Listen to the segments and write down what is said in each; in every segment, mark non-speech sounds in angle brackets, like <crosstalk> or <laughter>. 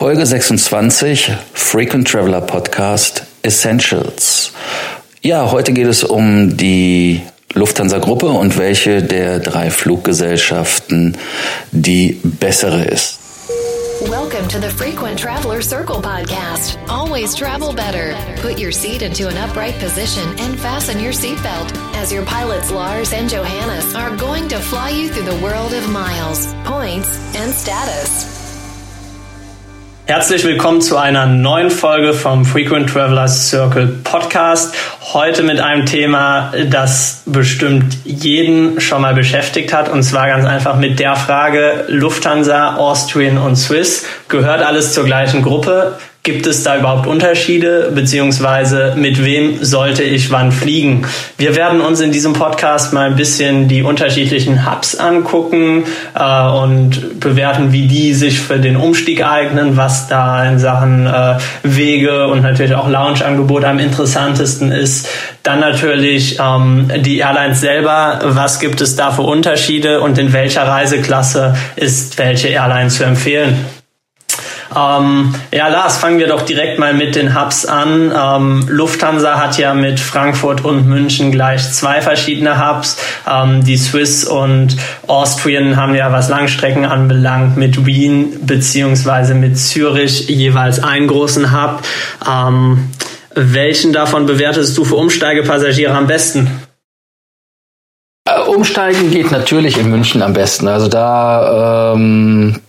Folge 26 Frequent Traveler Podcast Essentials. Ja, heute geht es um die Lufthansa-Gruppe und welche der drei Fluggesellschaften die bessere ist. Welcome to the Frequent Traveler Circle podcast. Always travel better. Put your seat into an upright position and fasten your seatbelt as your pilots Lars and Johannes are going to fly you through the world of miles, points, and status. Herzlich willkommen zu einer neuen Folge vom Frequent Travelers Circle Podcast. Heute mit einem Thema, das bestimmt jeden schon mal beschäftigt hat. Und zwar ganz einfach mit der Frage, Lufthansa, Austrian und Swiss, gehört alles zur gleichen Gruppe? Gibt es da überhaupt Unterschiede, beziehungsweise mit wem sollte ich wann fliegen? Wir werden uns in diesem Podcast mal ein bisschen die unterschiedlichen Hubs angucken äh, und bewerten, wie die sich für den Umstieg eignen, was da in Sachen äh, Wege und natürlich auch Lounge-Angebot am interessantesten ist. Dann natürlich ähm, die Airlines selber, was gibt es da für Unterschiede und in welcher Reiseklasse ist welche Airline zu empfehlen? Ähm, ja, Lars, fangen wir doch direkt mal mit den Hubs an. Ähm, Lufthansa hat ja mit Frankfurt und München gleich zwei verschiedene Hubs. Ähm, die Swiss und Austrian haben ja, was Langstrecken anbelangt, mit Wien beziehungsweise mit Zürich jeweils einen großen Hub. Ähm, welchen davon bewertest du für Umsteigepassagiere am besten? Äh, umsteigen geht natürlich in München am besten. Also da ähm,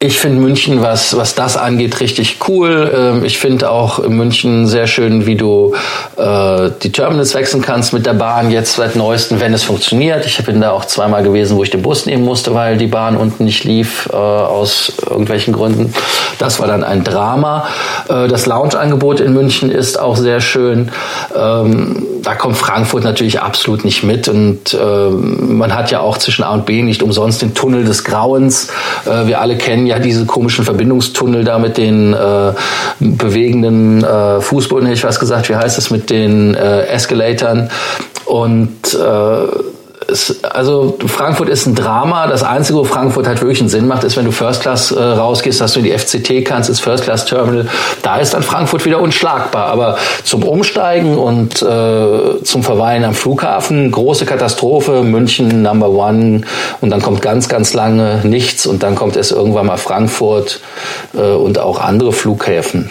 ich finde München, was, was das angeht, richtig cool. Ähm, ich finde auch in München sehr schön, wie du äh, die Terminals wechseln kannst mit der Bahn jetzt seit neuestem, wenn es funktioniert. Ich bin da auch zweimal gewesen, wo ich den Bus nehmen musste, weil die Bahn unten nicht lief, äh, aus irgendwelchen Gründen. Das war dann ein Drama. Äh, das Lounge-Angebot in München ist auch sehr schön. Ähm, da kommt Frankfurt natürlich absolut nicht mit. Und äh, man hat ja auch zwischen A und B nicht umsonst den Tunnel des Grauens. Äh, wir alle kennen ja diese komischen Verbindungstunnel da mit den äh, bewegenden äh, Fußboden, hätte ich was gesagt, wie heißt das, mit den äh, Escalatoren. Und äh, also Frankfurt ist ein Drama. Das Einzige, wo Frankfurt halt wirklich einen Sinn macht, ist, wenn du First Class äh, rausgehst, dass du in die FCT kannst, ins First Class Terminal. Da ist dann Frankfurt wieder unschlagbar. Aber zum Umsteigen und äh, zum Verweilen am Flughafen, große Katastrophe. München Number One und dann kommt ganz, ganz lange nichts und dann kommt es irgendwann mal Frankfurt äh, und auch andere Flughäfen.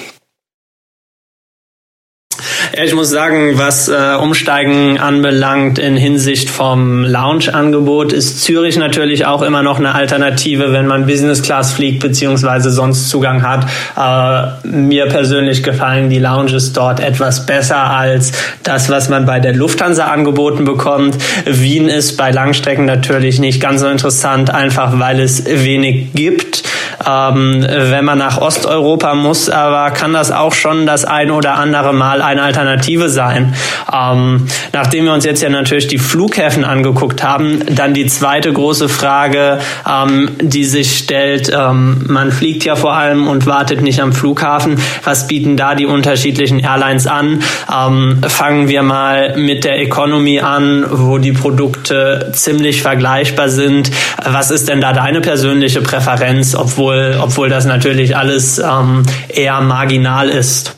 Ja, ich muss sagen, was äh, Umsteigen anbelangt in Hinsicht vom Lounge-Angebot, ist Zürich natürlich auch immer noch eine Alternative, wenn man Business Class fliegt beziehungsweise sonst Zugang hat. Äh, mir persönlich gefallen die Lounges dort etwas besser als das, was man bei der Lufthansa angeboten bekommt. Wien ist bei Langstrecken natürlich nicht ganz so interessant, einfach weil es wenig gibt. Ähm, wenn man nach Osteuropa muss, aber kann das auch schon das ein oder andere Mal eine Alternative sein. Ähm, nachdem wir uns jetzt ja natürlich die Flughäfen angeguckt haben, dann die zweite große Frage, ähm, die sich stellt, ähm, man fliegt ja vor allem und wartet nicht am Flughafen. Was bieten da die unterschiedlichen Airlines an? Ähm, fangen wir mal mit der Economy an, wo die Produkte ziemlich vergleichbar sind. Was ist denn da deine persönliche Präferenz, obwohl, obwohl das natürlich alles ähm, eher marginal ist?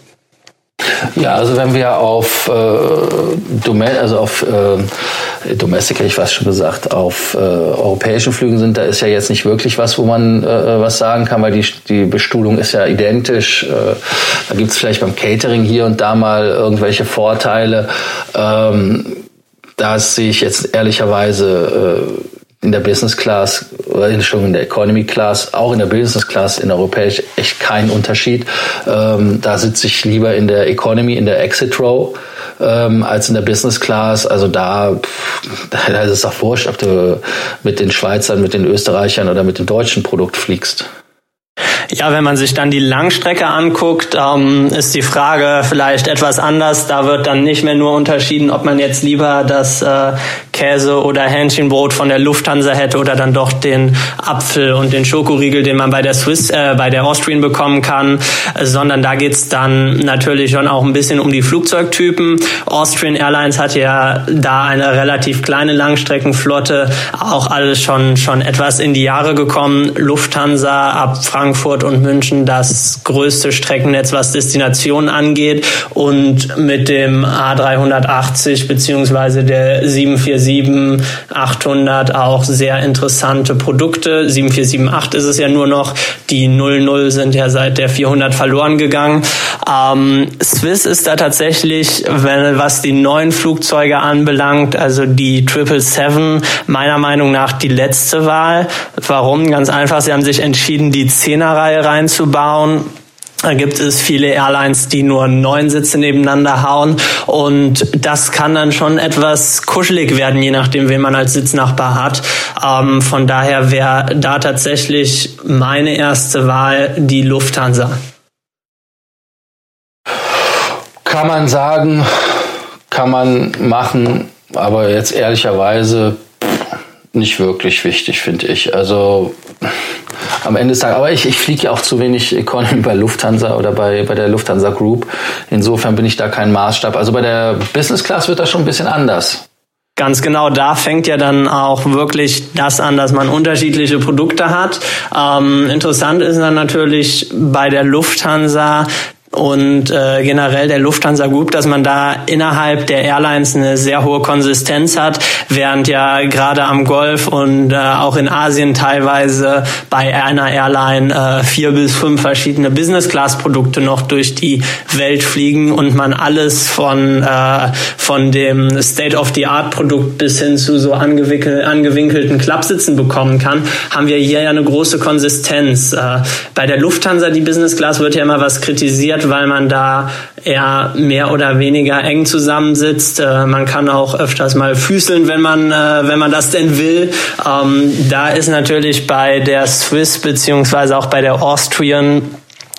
Ja, also wenn wir auf äh, Domain, also auf äh, Domestic ich fast schon gesagt, auf äh, europäischen Flügen sind, da ist ja jetzt nicht wirklich was, wo man äh, was sagen kann, weil die, die Bestuhlung ist ja identisch. Äh, da gibt es vielleicht beim Catering hier und da mal irgendwelche Vorteile. Ähm, da sehe ich jetzt ehrlicherweise äh, in der Business Class schon in der Economy Class, auch in der Business Class in europäisch echt keinen Unterschied. Ähm, da sitze ich lieber in der Economy, in der Exit Row ähm, als in der Business Class. Also da, <laughs> da ist es auch wurscht, ob du mit den Schweizern, mit den Österreichern oder mit dem deutschen Produkt fliegst. Ja, wenn man sich dann die Langstrecke anguckt, ähm, ist die Frage vielleicht etwas anders. Da wird dann nicht mehr nur unterschieden, ob man jetzt lieber das äh, Käse oder Hähnchenbrot von der Lufthansa hätte oder dann doch den Apfel und den Schokoriegel, den man bei der Swiss, äh, bei der Austrian bekommen kann, sondern da geht's dann natürlich schon auch ein bisschen um die Flugzeugtypen. Austrian Airlines hat ja da eine relativ kleine Langstreckenflotte, auch alles schon schon etwas in die Jahre gekommen. Lufthansa ab Frankfurt und München das größte Streckennetz, was Destinationen angeht und mit dem A380 beziehungsweise der 747-800 auch sehr interessante Produkte. 747-8 ist es ja nur noch. Die 00 sind ja seit der 400 verloren gegangen. Ähm, Swiss ist da tatsächlich, wenn, was die neuen Flugzeuge anbelangt, also die 777, meiner Meinung nach die letzte Wahl. Warum? Ganz einfach, sie haben sich entschieden, die Zehnerreihe reinzubauen da gibt es viele Airlines, die nur neun Sitze nebeneinander hauen und das kann dann schon etwas kuschelig werden, je nachdem, wen man als Sitznachbar hat. Ähm, von daher wäre da tatsächlich meine erste Wahl die Lufthansa. Kann man sagen, kann man machen, aber jetzt ehrlicherweise nicht wirklich wichtig, finde ich. Also am Ende des Tages. Aber ich, ich fliege ja auch zu wenig Economy bei Lufthansa oder bei, bei der Lufthansa Group. Insofern bin ich da kein Maßstab. Also bei der Business Class wird das schon ein bisschen anders. Ganz genau, da fängt ja dann auch wirklich das an, dass man unterschiedliche Produkte hat. Ähm, interessant ist dann natürlich bei der Lufthansa, und äh, generell der Lufthansa Group, dass man da innerhalb der Airlines eine sehr hohe Konsistenz hat, während ja gerade am Golf und äh, auch in Asien teilweise bei einer Airline äh, vier bis fünf verschiedene Business-Class-Produkte noch durch die Welt fliegen und man alles von äh, von dem State-of-the-Art-Produkt bis hin zu so angewinkel, angewinkelten Klappsitzen bekommen kann, haben wir hier ja eine große Konsistenz. Äh, bei der Lufthansa die Business Class wird ja immer was kritisiert wird, weil man da eher mehr oder weniger eng zusammensitzt. Äh, man kann auch öfters mal füßeln, wenn man, äh, wenn man das denn will. Ähm, da ist natürlich bei der Swiss beziehungsweise auch bei der Austrian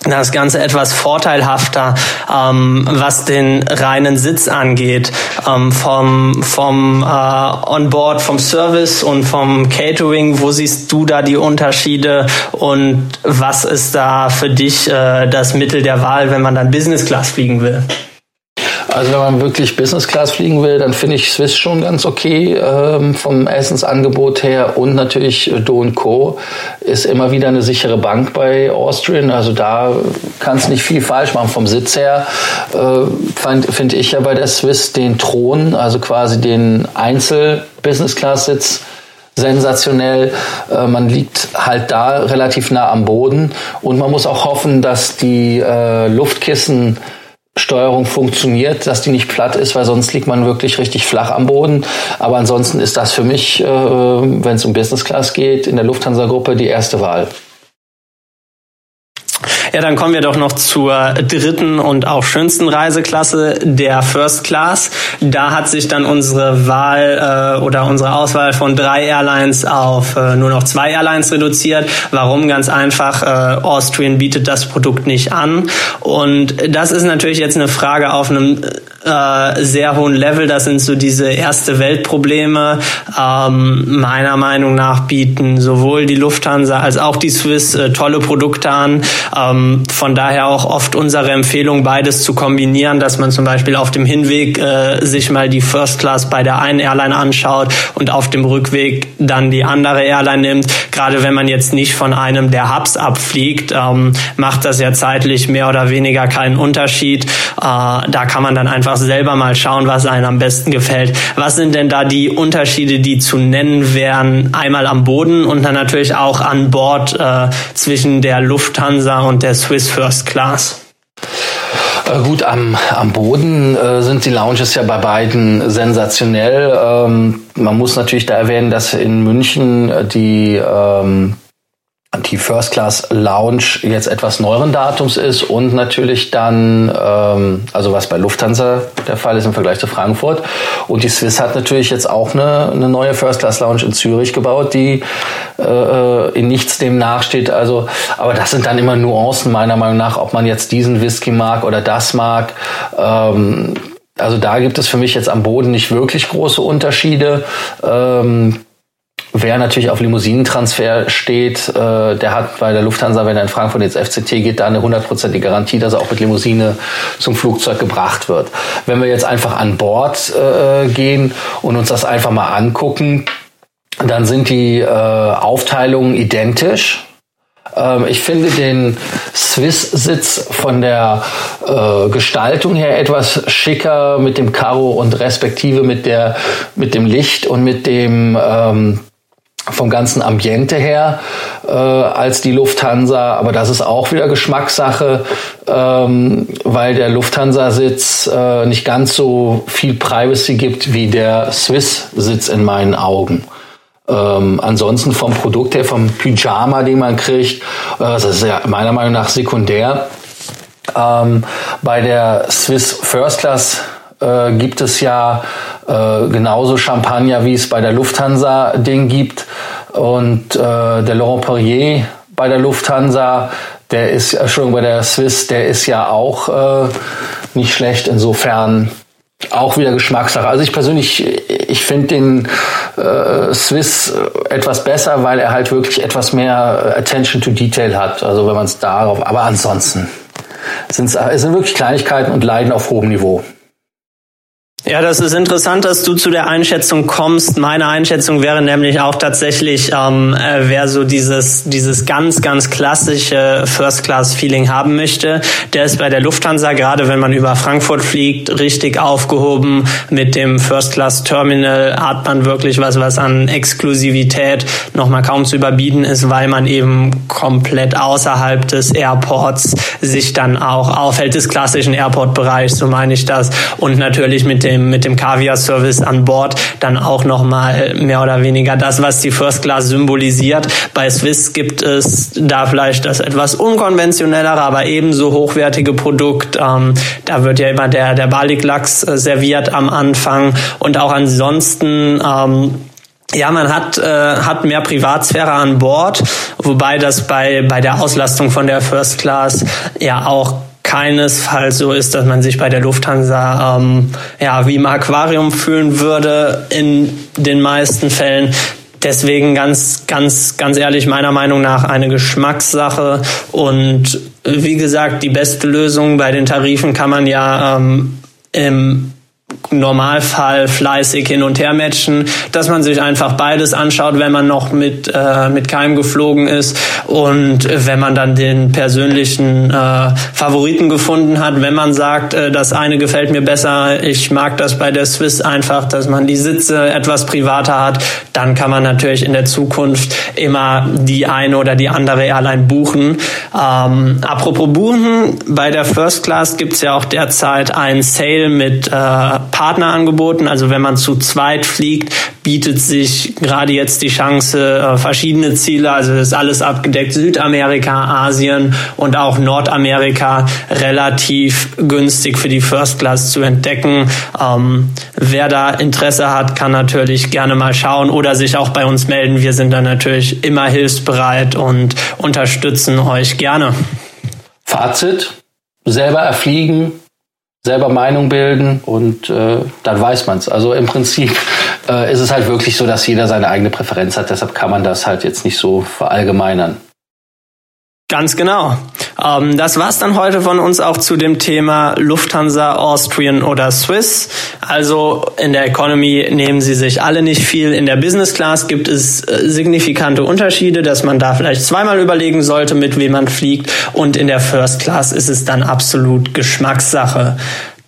das Ganze etwas vorteilhafter, ähm, was den reinen Sitz angeht, ähm, vom, vom äh, Onboard, vom Service und vom Catering. Wo siehst du da die Unterschiede und was ist da für dich äh, das Mittel der Wahl, wenn man dann Business Class fliegen will? Also wenn man wirklich Business Class fliegen will, dann finde ich Swiss schon ganz okay ähm, vom Essensangebot her und natürlich Do Co. ist immer wieder eine sichere Bank bei Austrian. Also da kannst nicht viel falsch machen vom Sitz her. Äh, finde ich ja bei der Swiss den Thron, also quasi den Einzel Business Class Sitz sensationell. Äh, man liegt halt da relativ nah am Boden und man muss auch hoffen, dass die äh, Luftkissen Steuerung funktioniert, dass die nicht platt ist, weil sonst liegt man wirklich richtig flach am Boden. Aber ansonsten ist das für mich, äh, wenn es um Business Class geht, in der Lufthansa-Gruppe die erste Wahl. Ja, dann kommen wir doch noch zur dritten und auch schönsten Reiseklasse, der First Class. Da hat sich dann unsere Wahl äh, oder unsere Auswahl von drei Airlines auf äh, nur noch zwei Airlines reduziert. Warum? Ganz einfach, äh, Austrian bietet das Produkt nicht an. Und das ist natürlich jetzt eine Frage auf einem äh, sehr hohen Level. Das sind so diese erste Weltprobleme. Ähm, meiner Meinung nach bieten sowohl die Lufthansa als auch die Swiss äh, tolle Produkte an. Ähm, von daher auch oft unsere Empfehlung, beides zu kombinieren, dass man zum Beispiel auf dem Hinweg äh, sich mal die First Class bei der einen Airline anschaut und auf dem Rückweg dann die andere Airline nimmt. Gerade wenn man jetzt nicht von einem der Hubs abfliegt, ähm, macht das ja zeitlich mehr oder weniger keinen Unterschied. Äh, da kann man dann einfach selber mal schauen, was einem am besten gefällt. Was sind denn da die Unterschiede, die zu nennen wären? Einmal am Boden und dann natürlich auch an Bord äh, zwischen der Lufthansa und der Swiss First Class? Äh, gut, am, am Boden äh, sind die Lounges ja bei beiden sensationell. Ähm, man muss natürlich da erwähnen, dass in München die ähm, die First Class Lounge jetzt etwas neueren Datums ist und natürlich dann, ähm, also was bei Lufthansa der Fall ist im Vergleich zu Frankfurt. Und die Swiss hat natürlich jetzt auch eine, eine neue First Class Lounge in Zürich gebaut, die äh, in nichts dem nachsteht. Also, aber das sind dann immer Nuancen meiner Meinung nach, ob man jetzt diesen Whisky mag oder das mag. Ähm, also da gibt es für mich jetzt am Boden nicht wirklich große Unterschiede. Ähm, Wer natürlich auf Limousinentransfer steht, äh, der hat bei der Lufthansa, wenn er in Frankfurt ins FCT geht, da eine hundertprozentige Garantie, dass er auch mit Limousine zum Flugzeug gebracht wird. Wenn wir jetzt einfach an Bord äh, gehen und uns das einfach mal angucken, dann sind die äh, Aufteilungen identisch. Ähm, ich finde den Swiss-Sitz von der äh, Gestaltung her etwas schicker mit dem Karo und respektive mit der mit dem Licht und mit dem ähm, vom ganzen Ambiente her äh, als die Lufthansa, aber das ist auch wieder Geschmackssache, ähm, weil der Lufthansa-Sitz äh, nicht ganz so viel Privacy gibt wie der Swiss-Sitz in meinen Augen. Ähm, ansonsten vom Produkt her, vom Pyjama, den man kriegt, äh, das ist ja meiner Meinung nach sekundär. Ähm, bei der Swiss First Class äh, gibt es ja äh, genauso Champagner, wie es bei der Lufthansa den gibt. Und äh, der Laurent Perrier bei der Lufthansa, der ist, schon bei der Swiss, der ist ja auch äh, nicht schlecht. Insofern auch wieder Geschmackssache. Also ich persönlich, ich finde den äh, Swiss etwas besser, weil er halt wirklich etwas mehr Attention to Detail hat. Also wenn man es darauf, aber ansonsten sind es sind wirklich Kleinigkeiten und Leiden auf hohem Niveau. Ja, das ist interessant, dass du zu der Einschätzung kommst. Meine Einschätzung wäre nämlich auch tatsächlich, ähm, äh, wer so dieses dieses ganz ganz klassische First Class Feeling haben möchte, der ist bei der Lufthansa gerade, wenn man über Frankfurt fliegt, richtig aufgehoben. Mit dem First Class Terminal hat man wirklich was, was an Exklusivität noch mal kaum zu überbieten ist, weil man eben komplett außerhalb des Airports sich dann auch aufhält des klassischen Airport Bereichs, so meine ich das, und natürlich mit dem dem, mit dem Kaviar-Service an Bord dann auch nochmal mehr oder weniger das, was die First Class symbolisiert. Bei Swiss gibt es da vielleicht das etwas unkonventionellere, aber ebenso hochwertige Produkt. Ähm, da wird ja immer der, der Balik-Lachs äh, serviert am Anfang und auch ansonsten ähm, ja, man hat, äh, hat mehr Privatsphäre an Bord, wobei das bei, bei der Auslastung von der First Class ja auch keinesfalls so ist, dass man sich bei der Lufthansa ähm, ja wie im Aquarium fühlen würde in den meisten Fällen. Deswegen ganz, ganz, ganz ehrlich, meiner Meinung nach eine Geschmackssache. Und wie gesagt, die beste Lösung bei den Tarifen kann man ja ähm, im Normalfall fleißig hin und her matchen, dass man sich einfach beides anschaut, wenn man noch mit, äh, mit Keim geflogen ist und wenn man dann den persönlichen äh, Favoriten gefunden hat, wenn man sagt, äh, das eine gefällt mir besser, ich mag das bei der Swiss einfach, dass man die Sitze etwas privater hat, dann kann man natürlich in der Zukunft immer die eine oder die andere Airline buchen. Ähm, apropos buchen, bei der First Class gibt's ja auch derzeit ein Sale mit äh, Partner angeboten. Also wenn man zu zweit fliegt, bietet sich gerade jetzt die Chance, äh, verschiedene Ziele, also ist alles abgedeckt, Südamerika, Asien und auch Nordamerika relativ günstig für die First Class zu entdecken. Ähm, wer da Interesse hat, kann natürlich gerne mal schauen oder sich auch bei uns melden. Wir sind da natürlich immer hilfsbereit und unterstützen euch gerne. Fazit, selber erfliegen, selber Meinung bilden und äh, dann weiß man's. Also im Prinzip äh, ist es halt wirklich so, dass jeder seine eigene Präferenz hat. Deshalb kann man das halt jetzt nicht so verallgemeinern. Ganz genau. Ähm, das war's dann heute von uns auch zu dem Thema Lufthansa, Austrian oder Swiss. Also in der Economy nehmen sie sich alle nicht viel. In der Business Class gibt es äh, signifikante Unterschiede, dass man da vielleicht zweimal überlegen sollte, mit wem man fliegt. Und in der First Class ist es dann absolut Geschmackssache.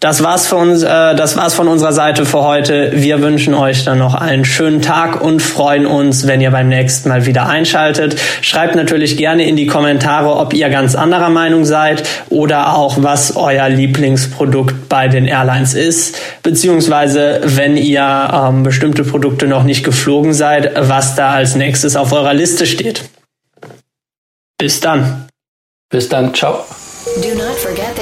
Das war's für uns, äh, das war's von unserer Seite für heute. Wir wünschen euch dann noch einen schönen Tag und freuen uns, wenn ihr beim nächsten Mal wieder einschaltet. Schreibt natürlich gerne in die Kommentare, ob ihr ganz anderer Meinung seid oder auch was euer Lieblingsprodukt bei den Airlines ist, beziehungsweise wenn ihr ähm, bestimmte Produkte noch nicht geflogen seid, was da als nächstes auf eurer Liste steht. Bis dann. Bis dann. Ciao.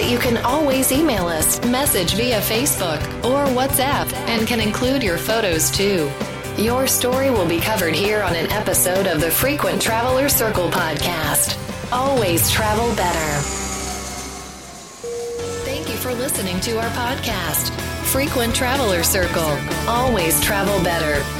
That you can always email us, message via Facebook or WhatsApp, and can include your photos too. Your story will be covered here on an episode of the Frequent Traveler Circle podcast. Always travel better. Thank you for listening to our podcast. Frequent Traveler Circle. Always travel better.